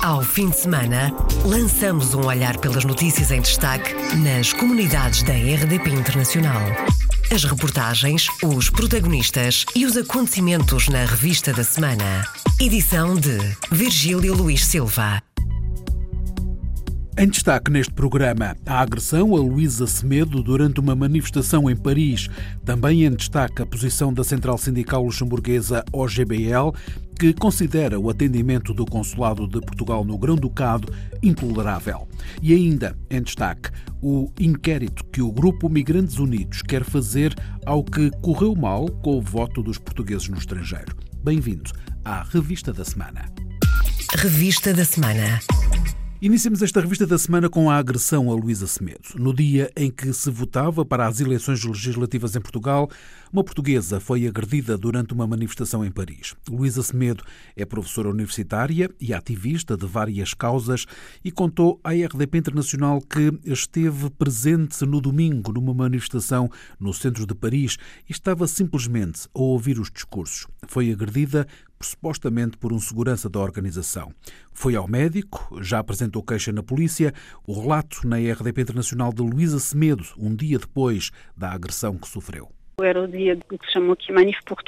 Ao fim de semana, lançamos um olhar pelas notícias em destaque nas comunidades da RDP Internacional. As reportagens, os protagonistas e os acontecimentos na revista da semana. Edição de Virgílio Luís Silva. Em destaque neste programa, a agressão a Luísa Semedo durante uma manifestação em Paris. Também em destaque a posição da Central Sindical Luxemburguesa OGBL, que considera o atendimento do Consulado de Portugal no Grão-Ducado intolerável. E ainda em destaque o inquérito que o Grupo Migrantes Unidos quer fazer ao que correu mal com o voto dos portugueses no estrangeiro. Bem-vindo à Revista da Semana. Revista da Semana. Iniciamos esta revista da semana com a agressão a Luísa Semedo. No dia em que se votava para as eleições legislativas em Portugal, uma portuguesa foi agredida durante uma manifestação em Paris. Luísa Semedo é professora universitária e ativista de várias causas e contou à RDP Internacional que esteve presente no domingo numa manifestação no centro de Paris e estava simplesmente a ouvir os discursos. Foi agredida supostamente por um segurança da organização. Foi ao médico, já apresentou queixa na polícia. O relato na RDP Internacional de Luísa Semedo, um dia depois da agressão que sofreu. Era o dia que se chamou aqui Manif por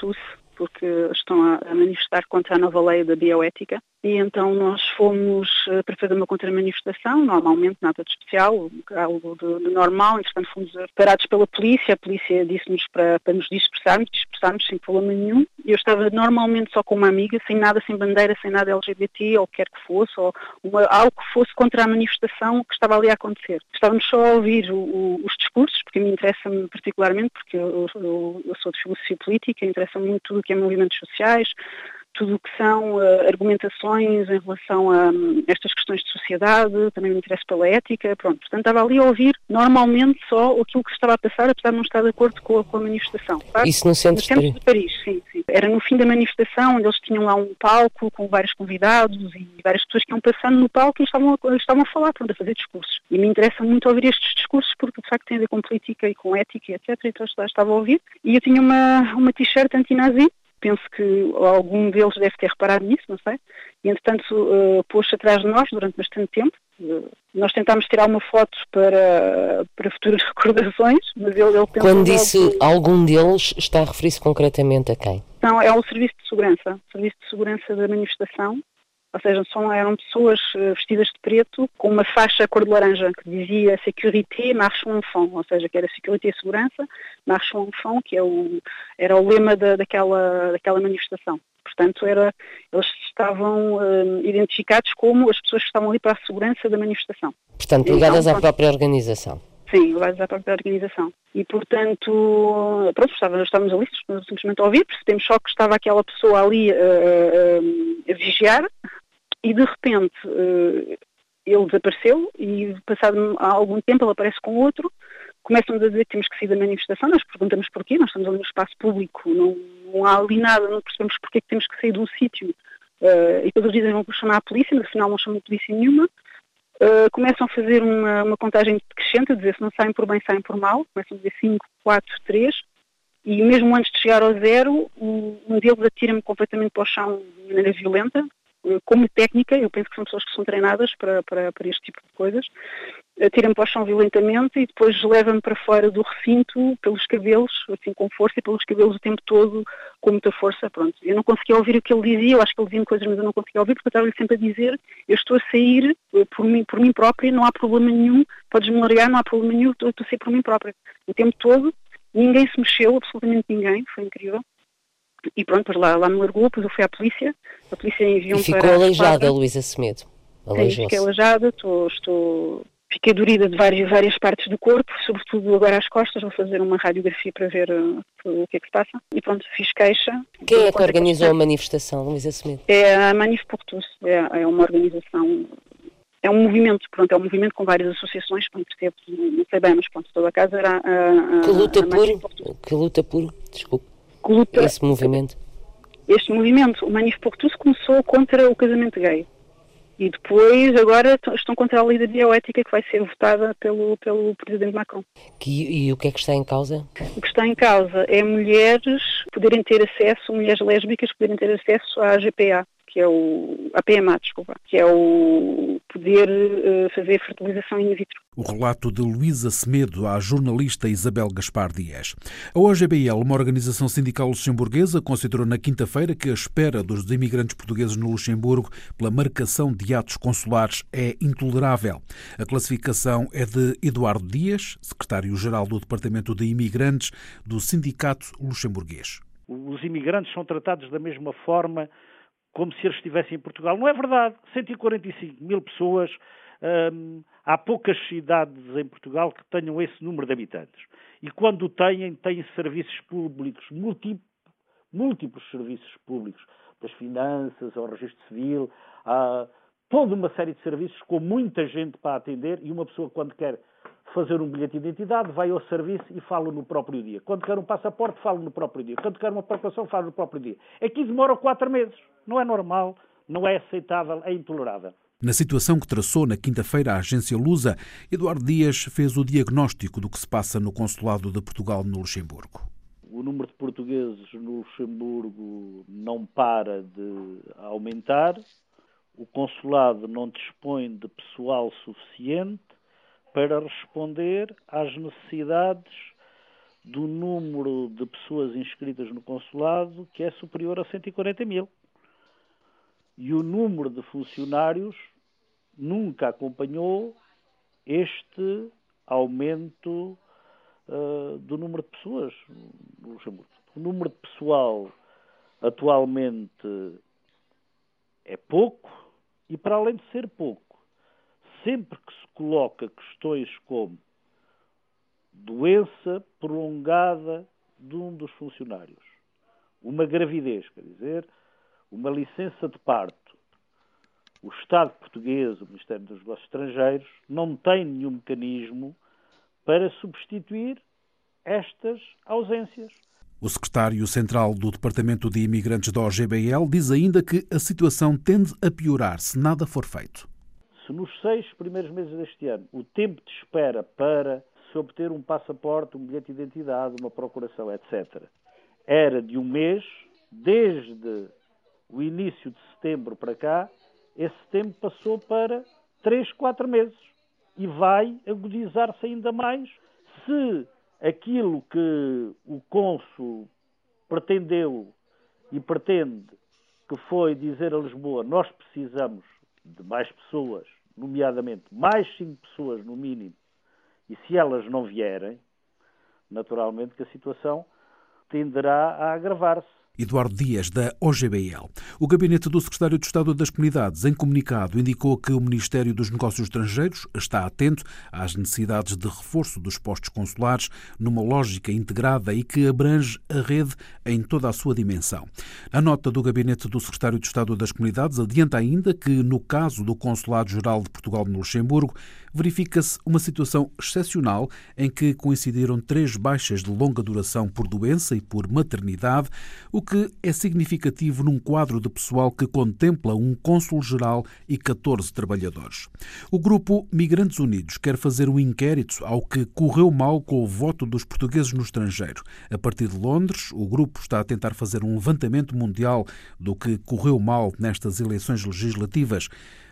porque estão a manifestar contra a nova lei da bioética e então nós fomos eh, para fazer uma contra-manifestação, normalmente nada de especial, algo de, de, normal, entretanto fomos parados pela polícia, a polícia disse-nos para, para nos dispersarmos, dispersarmos sem problema nenhum. Eu estava normalmente só com uma amiga, sem nada, sem bandeira, sem nada LGBT, ou quer que fosse, ou uma, algo que fosse contra a manifestação que estava ali a acontecer. Estávamos só a ouvir o, o, os discursos, porque mim interessa-me particularmente, porque eu, eu, eu sou de filosofia política, interessa-me muito tudo o que é movimentos sociais, tudo o que são uh, argumentações em relação a um, estas questões de sociedade, também me interessa pela ética, pronto. Portanto, estava ali a ouvir normalmente só aquilo que se estava a passar, apesar de não estar de acordo com a, com a manifestação. Tá? Isso no centro, no centro de Paris. sim, sim. Era no fim da manifestação, onde eles tinham lá um palco com vários convidados e várias pessoas que iam passando no palco e estavam a, estavam a falar, pronto, a fazer discursos. E me interessa muito ouvir estes discursos porque, de facto, tem a ver com política e com ética, etc. Então, estava a ouvir. E eu tinha uma, uma t-shirt anti-nazi penso que algum deles deve ter reparado nisso, não sei. E, entretanto, uh, pôs-se atrás de nós durante bastante tempo. Uh, nós tentámos tirar uma foto para, para futuras recordações, mas ele, ele Quando disse que... algum deles, está a referir-se concretamente a quem? Não, é o Serviço de Segurança. O Serviço de Segurança da manifestação ou seja, são, eram pessoas eh, vestidas de preto com uma faixa cor de laranja que dizia Sécurité marche enfant, ou seja, que era Security e Segurança, marche enfant, que é o, era o lema da, daquela, daquela manifestação. Portanto, era, eles estavam uh, identificados como as pessoas que estavam ali para a segurança da manifestação. Portanto, ligadas então, à própria organização. Sim, ligadas à própria organização. E, portanto, pronto, estávamos, estávamos ali simplesmente a ouvir, percebemos só que estava aquela pessoa ali uh, uh, a vigiar, e de repente uh, ele desapareceu e passado algum tempo ele aparece com outro, começam-nos a dizer que temos que sair da manifestação, nós perguntamos porquê, nós estamos ali no espaço público, não, não há ali nada, não percebemos porquê que temos que sair de um sítio. Uh, e todos dizem vão chamar a polícia, mas afinal não chamam a polícia nenhuma. Uh, começam a fazer uma, uma contagem crescente, a dizer se não saem por bem, saem por mal, começam a dizer 5, 4, 3, e mesmo antes de chegar ao zero, um deles atira-me completamente para o chão de maneira violenta, como técnica, eu penso que são pessoas que são treinadas para, para, para este tipo de coisas, tiram-me para o chão violentamente e depois levam-me para fora do recinto pelos cabelos, assim com força e pelos cabelos o tempo todo com muita força, pronto. Eu não conseguia ouvir o que ele dizia, eu acho que ele dizia coisas mas eu não conseguia ouvir porque eu estava-lhe sempre a dizer eu estou a sair eh, por mim, por mim própria, não há problema nenhum, podes-me largar, não há problema nenhum, estou a sair por mim própria. O tempo todo, ninguém se mexeu, absolutamente ninguém, foi incrível. E pronto, lá, lá me largou, depois eu fui à polícia, a polícia enviou-me para... ficou aleijada, Luísa Semedo? Sim, fiquei aleijada, estou, estou... Fiquei dorida de várias, várias partes do corpo, sobretudo agora às costas, vou fazer uma radiografia para ver uh, o que é que se passa. E pronto, fiz queixa. Quem é que organizou a manifestação, Luísa Semedo? É a Manif por é, é uma organização é um movimento, pronto, é um movimento com várias associações, pronto, percebo, não sei bem, mas pronto, toda a casa era a, a, que luta a por, que luta por, desculpe, luta, esse movimento? Este movimento, o Manif por Tous, começou contra o casamento gay. E depois, agora, estão contra a lei da bioética que vai ser votada pelo, pelo Presidente Macron. Que, e o que é que está em causa? O que está em causa é mulheres poderem ter acesso, mulheres lésbicas poderem ter acesso à GPA, que é o a PMA, desculpa, que é o poder uh, fazer fertilização in vitro. O relato de Luísa Semedo à jornalista Isabel Gaspar Dias. A OGBL, uma organização sindical luxemburguesa, considerou na quinta-feira que a espera dos imigrantes portugueses no Luxemburgo pela marcação de atos consulares é intolerável. A classificação é de Eduardo Dias, secretário-geral do Departamento de Imigrantes do Sindicato Luxemburguês. Os imigrantes são tratados da mesma forma como se eles estivessem em Portugal. Não é verdade. 145 mil pessoas. Hum, há poucas cidades em Portugal que tenham esse número de habitantes. E quando têm, têm serviços públicos, múltiplos serviços públicos, das finanças, ao registro civil, há toda uma série de serviços com muita gente para atender e uma pessoa quando quer fazer um bilhete de identidade, vai ao serviço e fala no próprio dia. Quando quer um passaporte, fala no próprio dia. Quando quer uma procuração, fala no próprio dia. Aqui demora quatro meses. Não é normal, não é aceitável, é intolerável. Na situação que traçou na quinta-feira a agência Lusa, Eduardo Dias fez o diagnóstico do que se passa no consulado de Portugal no Luxemburgo. O número de portugueses no Luxemburgo não para de aumentar. O consulado não dispõe de pessoal suficiente para responder às necessidades do número de pessoas inscritas no consulado, que é superior a 140 mil. E o número de funcionários nunca acompanhou este aumento uh, do número de pessoas no Luxemburgo. O número de pessoal atualmente é pouco e, para além de ser pouco, sempre que se coloca questões como doença prolongada de um dos funcionários, uma gravidez, quer dizer, uma licença de parto, o Estado português, o Ministério dos Negócios Estrangeiros, não tem nenhum mecanismo para substituir estas ausências. O secretário central do Departamento de Imigrantes da OGBL diz ainda que a situação tende a piorar se nada for feito se nos seis primeiros meses deste ano o tempo de espera para se obter um passaporte, um bilhete de identidade, uma procuração, etc., era de um mês, desde o início de setembro para cá, esse tempo passou para três, quatro meses. E vai agudizar-se ainda mais se aquilo que o cônsul pretendeu e pretende, que foi dizer a Lisboa, nós precisamos de mais pessoas nomeadamente mais cinco pessoas no mínimo, e se elas não vierem, naturalmente que a situação tenderá a agravar-se. Eduardo Dias, da OGBL. O gabinete do secretário de Estado das Comunidades, em comunicado, indicou que o Ministério dos Negócios Estrangeiros está atento às necessidades de reforço dos postos consulares numa lógica integrada e que abrange a rede em toda a sua dimensão. A nota do gabinete do secretário de Estado das Comunidades adianta ainda que, no caso do Consulado-Geral de Portugal no Luxemburgo, verifica-se uma situação excepcional em que coincidiram três baixas de longa duração por doença e por maternidade, o que é significativo num quadro de pessoal que contempla um cônsul-geral e 14 trabalhadores. O grupo Migrantes Unidos quer fazer um inquérito ao que correu mal com o voto dos portugueses no estrangeiro. A partir de Londres, o grupo está a tentar fazer um levantamento mundial do que correu mal nestas eleições legislativas.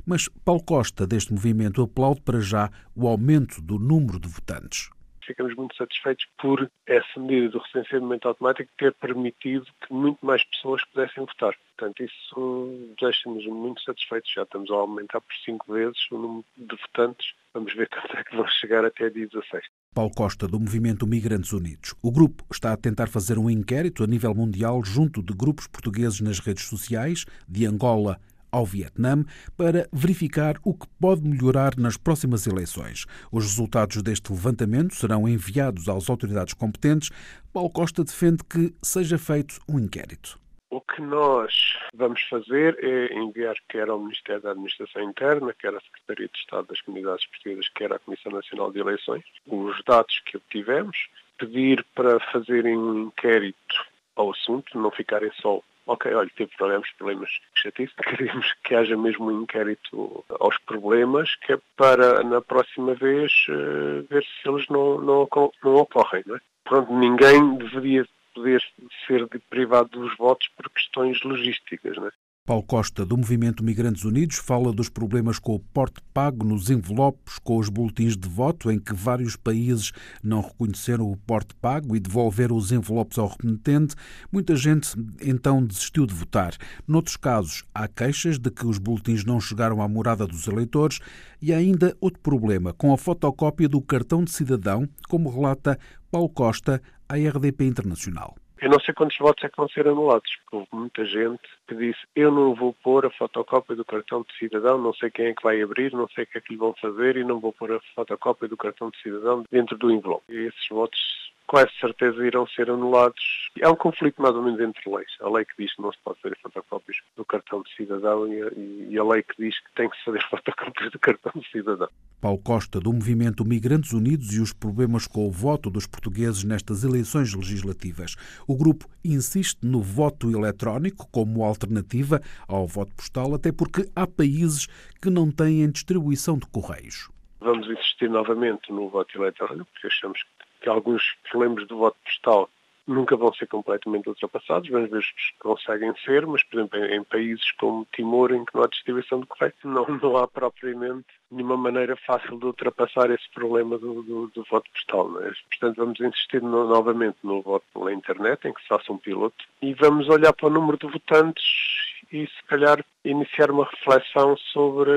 Mas Paulo Costa, deste movimento, aplaude para já o aumento do número de votantes ficamos muito satisfeitos por essa medida do recenseamento automático ter permitido que muito mais pessoas pudessem votar. Portanto, isso deixa-nos muito satisfeitos. Já estamos a aumentar por cinco vezes o número de votantes. Vamos ver quanto é que vão chegar até dia 16. Paulo Costa, do Movimento Migrantes Unidos. O grupo está a tentar fazer um inquérito a nível mundial junto de grupos portugueses nas redes sociais, de Angola ao Vietnã para verificar o que pode melhorar nas próximas eleições. Os resultados deste levantamento serão enviados às autoridades competentes. Paulo Costa defende que seja feito um inquérito. O que nós vamos fazer é enviar quer ao Ministério da Administração Interna, quer à Secretaria de Estado das Comunidades Portuguesas, quer à Comissão Nacional de Eleições, os dados que obtivemos, pedir para fazerem um inquérito ao assunto, não ficarem só ok, olha, teve problemas, problemas chatice, queremos que haja mesmo um inquérito aos problemas, que é para na próxima vez uh, ver se eles não, não, não ocorrem, não é? Pronto, ninguém deveria poder ser privado dos votos por questões logísticas, não é? Paulo Costa, do Movimento Migrantes Unidos, fala dos problemas com o porte pago nos envelopes, com os boletins de voto, em que vários países não reconheceram o porte pago e devolveram os envelopes ao remetente. Muita gente então desistiu de votar. Noutros casos, há queixas de que os boletins não chegaram à morada dos eleitores e há ainda outro problema, com a fotocópia do cartão de cidadão, como relata Paulo Costa à RDP Internacional. Eu não sei quantos votos é que vão ser anulados, porque houve muita gente que disse eu não vou pôr a fotocópia do cartão de cidadão, não sei quem é que vai abrir, não sei o que é que lhe vão fazer e não vou pôr a fotocópia do cartão de cidadão dentro do envelope. E esses votos quase certeza irão ser anulados. É um conflito mais ou menos entre leis. A lei que diz que não se pode fazer fotocópias do cartão de cidadão e a, e a lei que diz que tem que se fazer fotocópias do cartão de cidadão. Paulo Costa, do movimento Migrantes Unidos e os problemas com o voto dos portugueses nestas eleições legislativas. O grupo insiste no voto eletrónico como alternativa ao voto postal, até porque há países que não têm distribuição de correios. Vamos insistir novamente no voto eletrónico, porque achamos que alguns problemas do voto postal nunca vão ser completamente ultrapassados, vamos ver se conseguem ser, mas, por exemplo, em, países como Timor, em que não há distribuição de correio, não, não há propriamente nenhuma maneira fácil de ultrapassar esse problema do, do, do voto postal. É? Portanto, vamos insistir no, novamente no voto pela internet, em que se faça um piloto, e vamos olhar para o número de votantes e, se calhar, iniciar uma reflexão sobre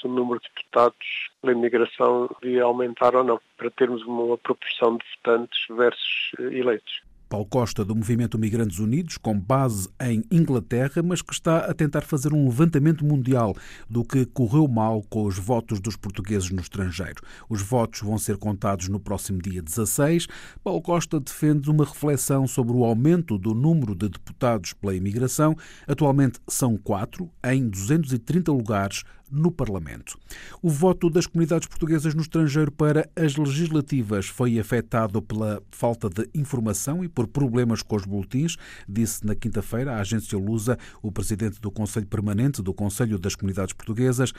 se o número de deputados pela imigração devia aumentar ou não, para termos uma proporção de votantes versus eleitos. Paulo Costa, do Movimento Migrantes Unidos, com base em Inglaterra, mas que está a tentar fazer um levantamento mundial do que correu mal com os votos dos portugueses no estrangeiro. Os votos vão ser contados no próximo dia 16. Paulo Costa defende uma reflexão sobre o aumento do número de deputados pela imigração. Atualmente são quatro, em 230 lugares no Parlamento. O voto das comunidades portuguesas no estrangeiro para as legislativas foi afetado pela falta de informação e por problemas com os boletins, disse na quinta-feira à agência Lusa o presidente do Conselho Permanente do Conselho das Comunidades Portuguesas.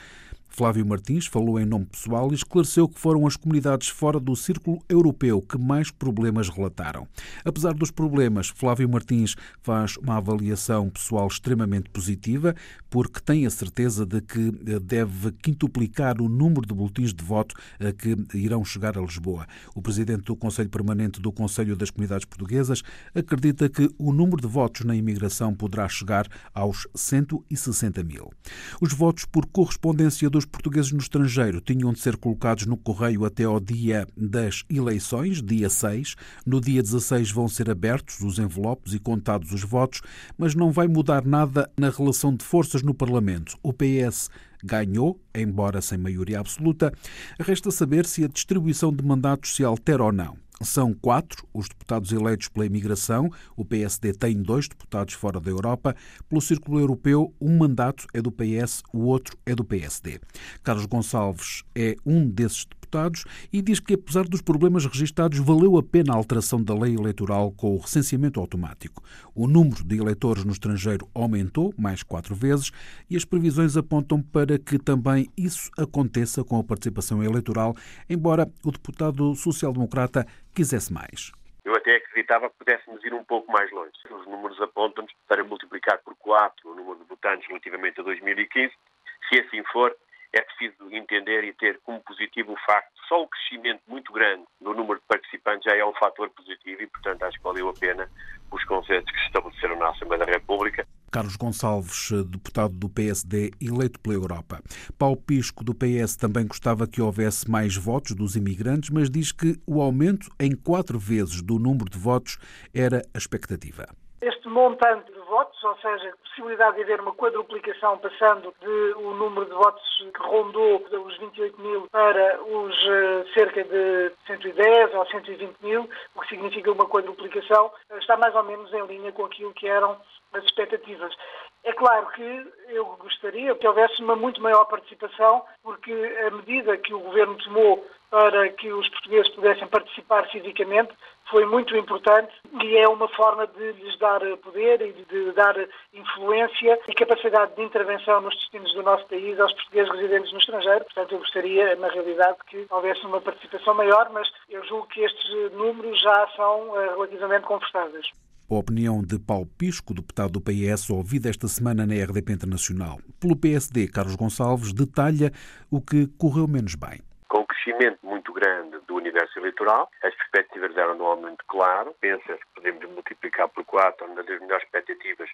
Flávio Martins falou em nome pessoal e esclareceu que foram as comunidades fora do círculo europeu que mais problemas relataram. Apesar dos problemas, Flávio Martins faz uma avaliação pessoal extremamente positiva, porque tem a certeza de que eh, deve quintuplicar o número de boletins de voto que irão chegar a Lisboa. O presidente do Conselho Permanente do Conselho das Comunidades Portuguesas acredita que o número de votos na imigração poderá chegar aos 160 mil. Os votos por correspondência dos portugueses no estrangeiro tinham de ser colocados no correio até ao dia das eleições, dia 6. No dia 16 vão ser abertos os envelopes e contados os votos, mas não vai mudar nada na relação de forças no Parlamento. O PS ganhou, embora sem maioria absoluta. Resta saber se a distribuição de mandatos se altera ou não. São quatro os deputados eleitos pela imigração. O PSD tem dois deputados fora da Europa. Pelo Círculo Europeu, um mandato é do PS, o outro é do PSD. Carlos Gonçalves é um desses deputados e diz que, apesar dos problemas registados, valeu a pena a alteração da lei eleitoral com o recenseamento automático. O número de eleitores no estrangeiro aumentou mais quatro vezes e as previsões apontam para que também isso aconteça com a participação eleitoral, embora o deputado social-democrata quisesse mais. Eu até acreditava que pudéssemos ir um pouco mais longe. Os números apontam-nos para multiplicar por 4 o número de votantes relativamente a 2015. Se assim for, é preciso entender e ter como positivo o facto de só o crescimento muito grande do número de participantes já é um fator positivo e, portanto, acho que valeu a pena os conceitos que se estabeleceram na Assembleia da República. Carlos Gonçalves, deputado do PSD, eleito pela Europa. Paulo Pisco, do PS, também gostava que houvesse mais votos dos imigrantes, mas diz que o aumento em quatro vezes do número de votos era a expectativa. Este montante votos, ou seja, possibilidade de haver uma quadruplicação passando de o número de votos que rondou os 28 mil para os eh, cerca de 110 ou 120 mil, o que significa uma quadruplicação, está mais ou menos em linha com aquilo que eram as expectativas. É claro que eu gostaria que houvesse uma muito maior participação, porque a medida que o Governo tomou para que os portugueses pudessem participar fisicamente foi muito importante e é uma forma de lhes dar poder e de dar influência e capacidade de intervenção nos destinos do nosso país aos portugueses residentes no estrangeiro. Portanto, eu gostaria, na realidade, que houvesse uma participação maior, mas eu julgo que estes números já são eh, relativamente confortáveis. A opinião de Paulo Pisco, deputado do PS, ouvida esta semana na RDP Internacional. Pelo PSD, Carlos Gonçalves detalha o que correu menos bem. Com um crescimento muito grande do universo eleitoral, as perspectivas eram um aumento claro. Pensa-se que podemos multiplicar por quatro, uma das melhores expectativas,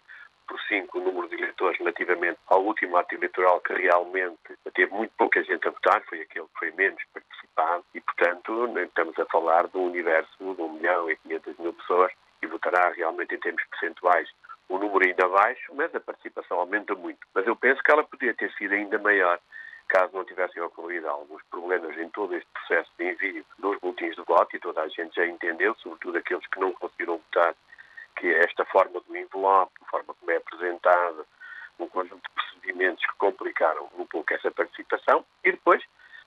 por cinco o número de eleitores relativamente ao último ato eleitoral que realmente teve muito pouca gente a votar, foi aquele que foi menos participado e, portanto, estamos a falar de um universo de 1 milhão e 500 mil pessoas e votará realmente em termos percentuais o número ainda baixo, mas a participação aumenta muito. Mas eu penso que ela poderia ter sido ainda maior caso não tivessem ocorrido alguns problemas em todo este processo de envio dos boletins de voto, e toda a gente já entendeu, sobretudo aqueles que não conseguiram votar, que esta forma do envelope, a forma como é apresentada, um conjunto de procedimentos que complicaram um pouco essa participação. E depois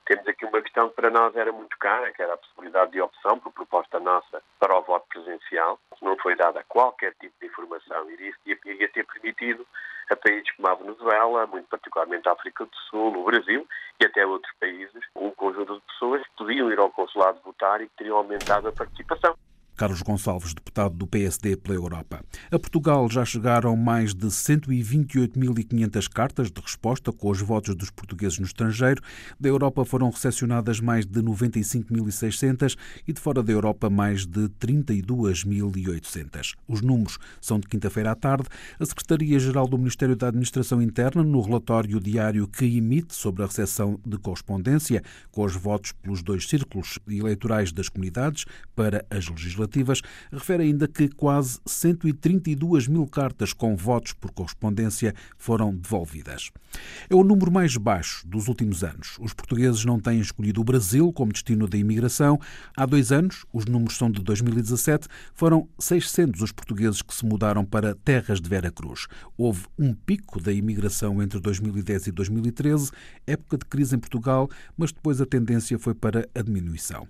temos aqui uma questão que para nós era muito cara, que era a possibilidade de opção, por proposta nossa, para o voto presencial. Não foi dada qualquer tipo de informação e isso ia ter permitido a países como a Venezuela, muito particularmente a África do Sul, o Brasil e até outros países, um conjunto de pessoas que podiam ir ao consulado votar e que teriam aumentado a participação. Carlos Gonçalves, deputado do PSD pela Europa. A Portugal já chegaram mais de 128.500 cartas de resposta com os votos dos portugueses no estrangeiro. Da Europa foram recepcionadas mais de 95.600 e de fora da Europa mais de 32.800. Os números são de quinta-feira à tarde. A Secretaria-Geral do Ministério da Administração Interna, no relatório diário que emite sobre a recepção de correspondência com os votos pelos dois círculos eleitorais das comunidades para as legislativas, legislativas, refere ainda que quase 132 mil cartas com votos por correspondência foram devolvidas. É o número mais baixo dos últimos anos. Os portugueses não têm escolhido o Brasil como destino da imigração. Há dois anos, os números são de 2017, foram 600 os portugueses que se mudaram para terras de Vera Cruz. Houve um pico da imigração entre 2010 e 2013, época de crise em Portugal, mas depois a tendência foi para a diminuição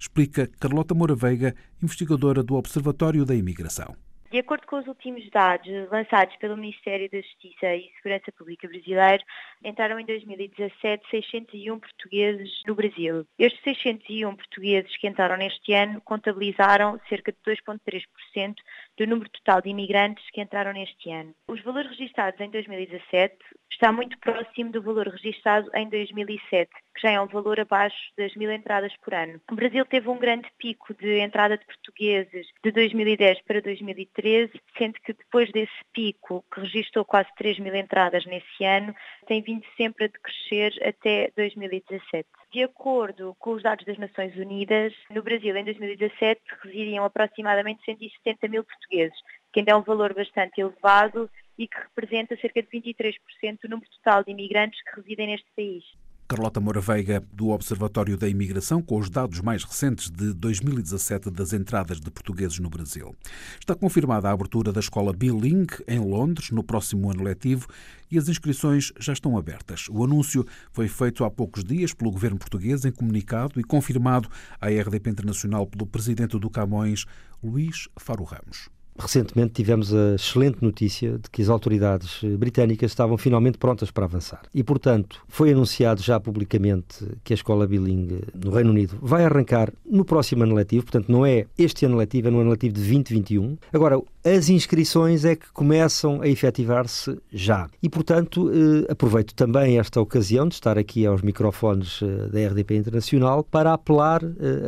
explica Carlota Moura Veiga, investigadora do Observatório da Imigração. De acordo com os últimos dados lançados pelo Ministério da Justiça e Segurança Pública brasileiro, entraram em 2017 601 portugueses no Brasil. Estes 601 portugueses que entraram neste ano contabilizaram cerca de 2,3% do número total de imigrantes que entraram neste ano. Os valores registados em 2017 está muito próximo do valor registrado em 2007, que já é um valor abaixo das mil entradas por ano. O Brasil teve um grande pico de entrada de portugueses de 2010 para 2013 2013, sendo que depois desse pico, que registrou quase 3 mil entradas nesse ano, tem vindo sempre a decrescer até 2017. De acordo com os dados das Nações Unidas, no Brasil, em 2017, residiam aproximadamente 170 mil portugueses, que ainda é um valor bastante elevado e que representa cerca de 23% do número total de imigrantes que residem neste país. Carlota Moura Veiga, do Observatório da Imigração, com os dados mais recentes de 2017 das entradas de portugueses no Brasil. Está confirmada a abertura da escola Bilingue em Londres no próximo ano letivo e as inscrições já estão abertas. O anúncio foi feito há poucos dias pelo governo português em comunicado e confirmado à RDP Internacional pelo presidente do Camões, Luís Faro Ramos. Recentemente tivemos a excelente notícia de que as autoridades eh, britânicas estavam finalmente prontas para avançar. E, portanto, foi anunciado já publicamente que a escola bilingue no Reino Unido vai arrancar no próximo ano letivo, portanto, não é este ano letivo, é no ano letivo de 2021. Agora, as inscrições é que começam a efetivar-se já. E, portanto, eh, aproveito também esta ocasião de estar aqui aos microfones eh, da RDP Internacional para apelar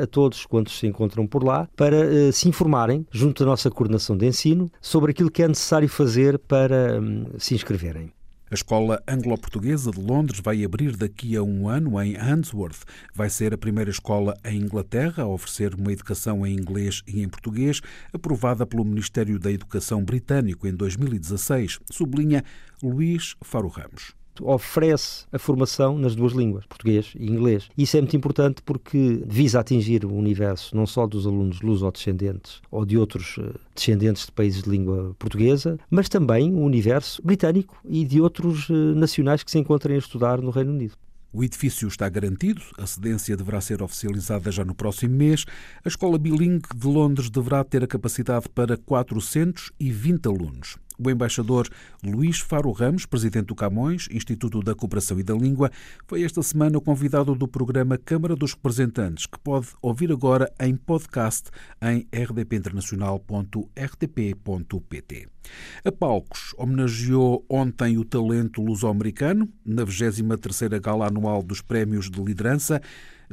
a todos quantos se encontram por lá para se informarem, junto da nossa coordenação de ensino sobre aquilo que é necessário fazer para hum, se inscreverem. A Escola Anglo-Portuguesa de Londres vai abrir daqui a um ano em Handsworth. Vai ser a primeira escola em Inglaterra a oferecer uma educação em inglês e em português, aprovada pelo Ministério da Educação britânico em 2016, sublinha Luís Faro Ramos oferece a formação nas duas línguas, português e inglês. Isso é muito importante porque visa atingir o universo não só dos alunos luso-descendentes ou de outros eh, descendentes de países de língua portuguesa, mas também o universo britânico e de outros eh, nacionais que se encontrem a estudar no Reino Unido. O edifício está garantido, a cedência deverá ser oficializada já no próximo mês. A Escola Bilingue de Londres deverá ter a capacidade para 420 alunos. O embaixador Luís Faro Ramos, presidente do Camões, Instituto da Cooperação e da Língua, foi esta semana o convidado do programa Câmara dos Representantes, que pode ouvir agora em podcast em rdpinternacional.rtp.pt. A Palcos homenageou ontem o talento luso-americano na 23ª Gala Anual dos Prémios de Liderança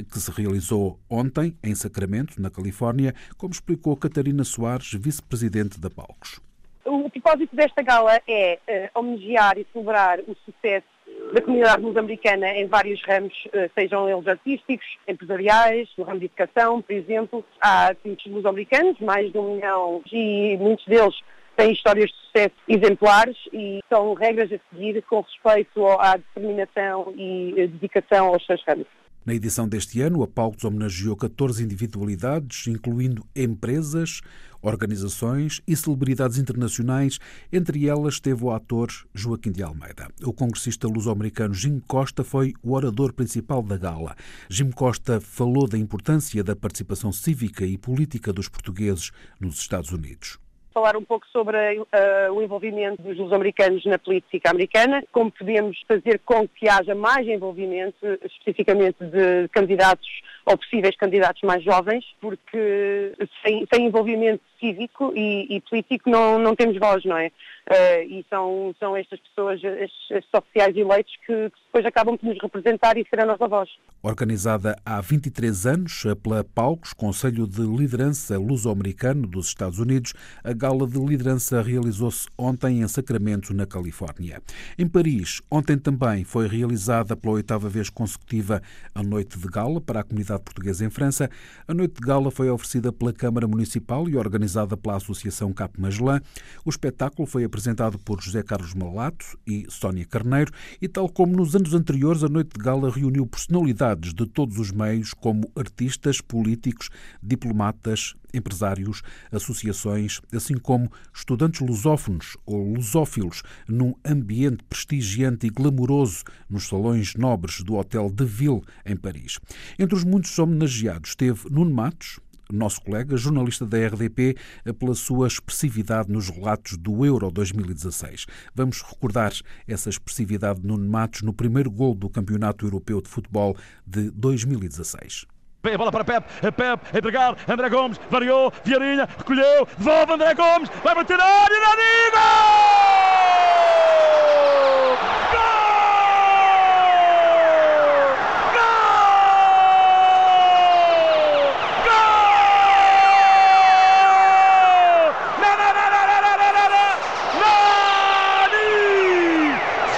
que se realizou ontem em Sacramento, na Califórnia, como explicou Catarina Soares, vice-presidente da Palcos. O propósito desta gala é uh, homenagear e celebrar o sucesso da comunidade luso-americana em vários ramos, uh, sejam eles artísticos, empresariais, no ramo de educação, por exemplo. Há muitos luso-americanos, mais de um milhão, e muitos deles têm histórias de sucesso exemplares e são regras a seguir com respeito à determinação e eh, dedicação aos seus ramos. Na edição deste ano, a Pautos homenageou 14 individualidades, incluindo empresas, organizações e celebridades internacionais. Entre elas esteve o ator Joaquim de Almeida. O congressista luso-americano Jim Costa foi o orador principal da gala. Jim Costa falou da importância da participação cívica e política dos portugueses nos Estados Unidos falar um pouco sobre uh, o envolvimento dos luso-americanos na política americana, como podemos fazer com que haja mais envolvimento, especificamente de candidatos ou possíveis candidatos mais jovens, porque sem, sem envolvimento cívico e, e, político não, não temos voz, não é? Uh, e são, são estas pessoas, estes, oficiais eleitos, que, que, depois acabam por nos representar e ser a nossa voz. Organizada há 23 anos pela PAUCOS, Conselho de Liderança Luso-Americano dos Estados Unidos, a gala de liderança realizou-se ontem em Sacramento, na Califórnia. Em Paris, ontem também foi realizada pela oitava vez consecutiva a noite de gala para a comunidade portuguesa em França. A noite de gala foi oferecida pela Câmara Municipal e organizada pela Associação Cap Magellan. O espetáculo foi apresentado por José Carlos Malato e Sónia Carneiro e, tal como nos anos anteriores, a noite de gala reuniu personalidades de todos os meios, como artistas, políticos, diplomatas, empresários, associações, assim como estudantes lusófonos ou lusófilos, num ambiente prestigiante e glamouroso nos salões nobres do Hotel de Ville, em Paris. Entre os muitos homenageados esteve Nuno Matos, nosso colega, jornalista da RDP, pela sua expressividade nos relatos do Euro 2016. Vamos recordar essa expressividade de Nuno Matos no primeiro gol do Campeonato Europeu de Futebol de 2016. A bola para Pep, é Pep, entregar, André Gomes, variou, Viarinha, recolheu, devolve André Gomes, vai bater na área, Danigo!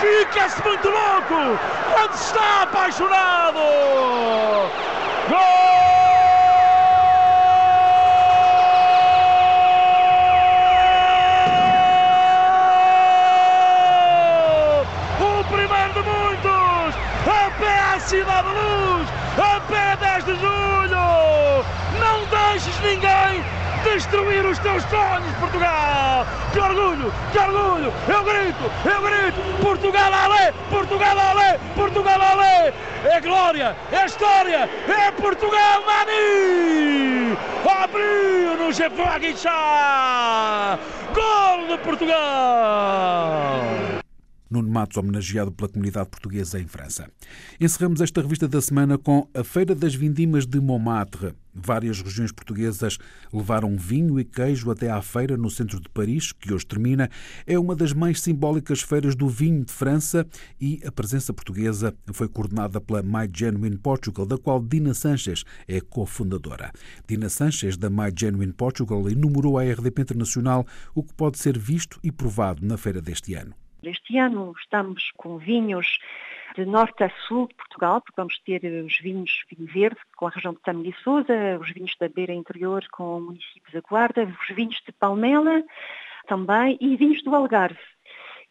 fica-se muito louco quando está apaixonado. Gol! O primeiro de muitos, a pé à Cidade de Luz, a pé 10 de julho. Não deixes ninguém destruir os teus sonhos, Portugal! Que orgulho, que orgulho! Eu grito, eu grito! Portugal ale, Portugal ale, Portugal ale! É glória, é história, é Portugal, Mani! Abriu no Jefferson Aguichá! Gol de Portugal! Nuno Matos, homenageado pela comunidade portuguesa em França. Encerramos esta revista da semana com a Feira das Vindimas de Montmartre. Várias regiões portuguesas levaram vinho e queijo até à feira no centro de Paris, que hoje termina. É uma das mais simbólicas feiras do vinho de França e a presença portuguesa foi coordenada pela My Genuine Portugal, da qual Dina Sanchez é cofundadora. Dina Sanchez, da My Genuine Portugal, enumerou à RDP Internacional o que pode ser visto e provado na feira deste ano. Este ano estamos com vinhos de norte a sul de Portugal, porque vamos ter os vinhos vinho verde com a região de Tâmega e Sousa, os vinhos da beira interior com o município da Guarda, os vinhos de Palmela também e vinhos do Algarve.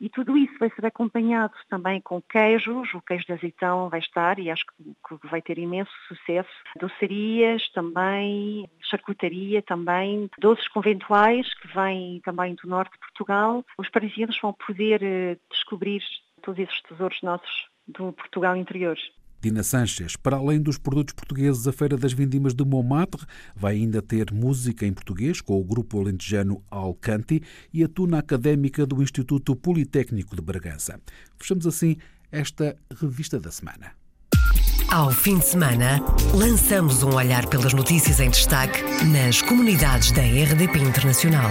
E tudo isso vai ser acompanhado também com queijos, o queijo de azeitão vai estar e acho que vai ter imenso sucesso. Docerias também, charcutaria também, doces conventuais que vêm também do norte de Portugal. Os parisienses vão poder eh, descobrir todos esses tesouros nossos do Portugal interior. Dina Sanches. Para além dos produtos portugueses, a Feira das Vindimas de Montmartre vai ainda ter música em português com o grupo alentejano Alcanti e a tuna académica do Instituto Politécnico de Bragança. Fechamos assim esta revista da semana. Ao fim de semana, lançamos um olhar pelas notícias em destaque nas comunidades da RDP Internacional.